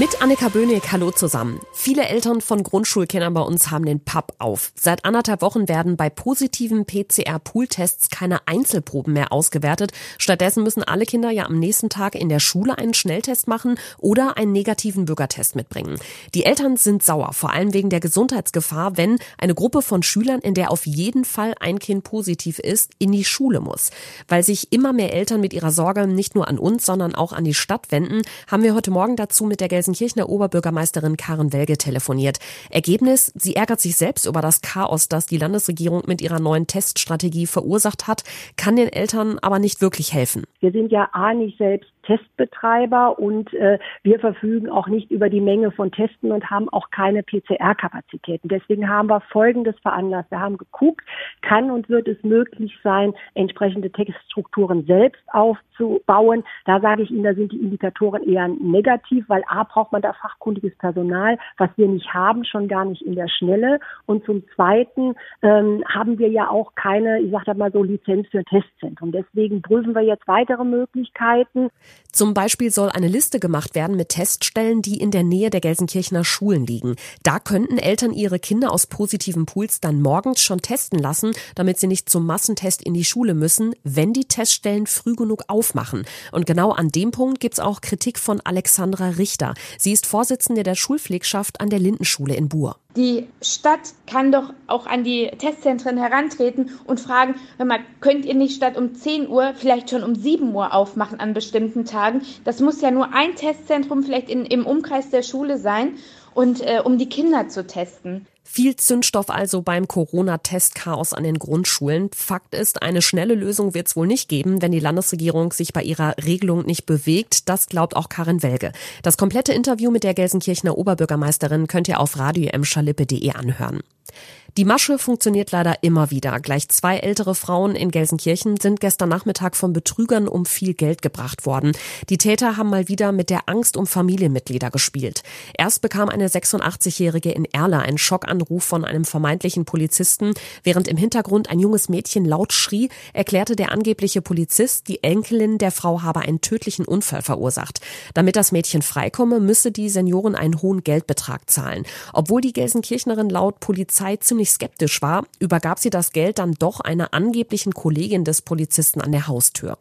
Mit Annika Böhnig, hallo zusammen. Viele Eltern von Grundschulkindern bei uns haben den Pub auf. Seit anderthalb Wochen werden bei positiven PCR-Pool-Tests keine Einzelproben mehr ausgewertet. Stattdessen müssen alle Kinder ja am nächsten Tag in der Schule einen Schnelltest machen oder einen negativen Bürgertest mitbringen. Die Eltern sind sauer, vor allem wegen der Gesundheitsgefahr, wenn eine Gruppe von Schülern, in der auf jeden Fall ein Kind positiv ist, in die Schule muss. Weil sich immer mehr Eltern mit ihrer Sorge nicht nur an uns, sondern auch an die Stadt wenden, haben wir heute Morgen dazu mit der Gelsenkirchener Oberbürgermeisterin Karen Welge telefoniert. Ergebnis, sie ärgert sich selbst über das Chaos, das die Landesregierung mit ihrer neuen Teststrategie verursacht hat, kann den Eltern aber nicht wirklich helfen. Wir sind ja A nicht selbst Testbetreiber und äh, wir verfügen auch nicht über die Menge von Testen und haben auch keine PCR-Kapazitäten. Deswegen haben wir Folgendes veranlasst. Wir haben geguckt, kann und wird es möglich sein, entsprechende Teststrukturen selbst aufzubauen. Da sage ich Ihnen, da sind die Indikatoren eher negativ, weil A braucht man da fachkundiges Personal, was wir nicht haben, schon gar nicht in der Schnelle. Und zum Zweiten ähm, haben wir ja auch keine, ich sage mal so, Lizenz für Testzentrum. Deswegen prüfen wir jetzt weitere Möglichkeiten. Zum Beispiel soll eine Liste gemacht werden mit Teststellen, die in der Nähe der Gelsenkirchener Schulen liegen. Da könnten Eltern ihre Kinder aus positiven Pools dann morgens schon testen lassen, damit sie nicht zum Massentest in die Schule müssen, wenn die Teststellen früh genug aufmachen. Und genau an dem Punkt gibt's auch Kritik von Alexandra Richter. Sie ist Vorsitzende der Schulpflegschaft an der Lindenschule in Buhr. Die Stadt kann doch auch an die Testzentren herantreten und fragen, mal, könnt ihr nicht statt um 10 Uhr vielleicht schon um 7 Uhr aufmachen an bestimmten Tagen? Das muss ja nur ein Testzentrum vielleicht in, im Umkreis der Schule sein und äh, um die Kinder zu testen. Viel Zündstoff also beim Corona-Testchaos an den Grundschulen. Fakt ist, eine schnelle Lösung wird es wohl nicht geben, wenn die Landesregierung sich bei ihrer Regelung nicht bewegt. Das glaubt auch Karin Welge. Das komplette Interview mit der Gelsenkirchener Oberbürgermeisterin könnt ihr auf radio-schalippe.de anhören. Die Masche funktioniert leider immer wieder. Gleich zwei ältere Frauen in Gelsenkirchen sind gestern Nachmittag von Betrügern um viel Geld gebracht worden. Die Täter haben mal wieder mit der Angst um Familienmitglieder gespielt. Erst bekam eine 86-Jährige in Erla einen Schockanruf von einem vermeintlichen Polizisten. Während im Hintergrund ein junges Mädchen laut schrie, erklärte der angebliche Polizist, die Enkelin der Frau habe einen tödlichen Unfall verursacht. Damit das Mädchen freikomme, müsse die Seniorin einen hohen Geldbetrag zahlen. Obwohl die Gelsenkirchnerin laut Polizei ziemlich ziemlich skeptisch war, übergab sie das Geld dann doch einer angeblichen Kollegin des Polizisten an der Haustür.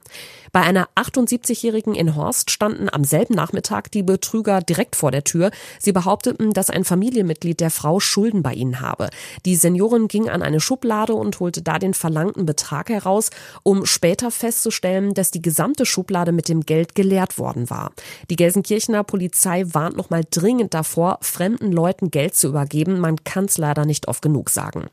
Bei einer 78-Jährigen in Horst standen am selben Nachmittag die Betrüger direkt vor der Tür. Sie behaupteten, dass ein Familienmitglied der Frau Schulden bei ihnen habe. Die Seniorin ging an eine Schublade und holte da den verlangten Betrag heraus, um später festzustellen, dass die gesamte Schublade mit dem Geld geleert worden war. Die Gelsenkirchener Polizei warnt nochmal dringend davor, fremden Leuten Geld zu übergeben. Man kann es leider nicht oft genug sagen.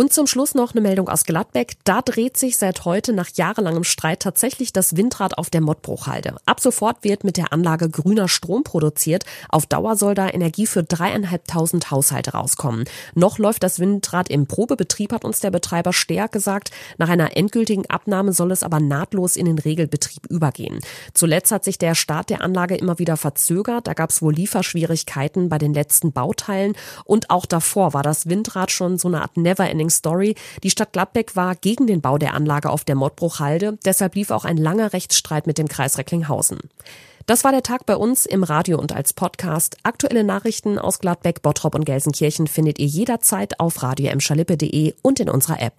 Und zum Schluss noch eine Meldung aus Gladbeck. Da dreht sich seit heute nach jahrelangem Streit tatsächlich das Windrad auf der Mottbruchhalde. Ab sofort wird mit der Anlage grüner Strom produziert. Auf Dauer soll da Energie für dreieinhalbtausend Haushalte rauskommen. Noch läuft das Windrad im Probebetrieb, hat uns der Betreiber Steag gesagt. Nach einer endgültigen Abnahme soll es aber nahtlos in den Regelbetrieb übergehen. Zuletzt hat sich der Start der Anlage immer wieder verzögert. Da gab es wohl Lieferschwierigkeiten bei den letzten Bauteilen. Und auch davor war das Windrad schon so eine Art Never Neverending Story. Die Stadt Gladbeck war gegen den Bau der Anlage auf der Mottbruchhalde. Deshalb lief auch ein langer Rechtsstreit mit dem Kreis Recklinghausen. Das war der Tag bei uns im Radio und als Podcast. Aktuelle Nachrichten aus Gladbeck, Bottrop und Gelsenkirchen findet ihr jederzeit auf radio und in unserer App.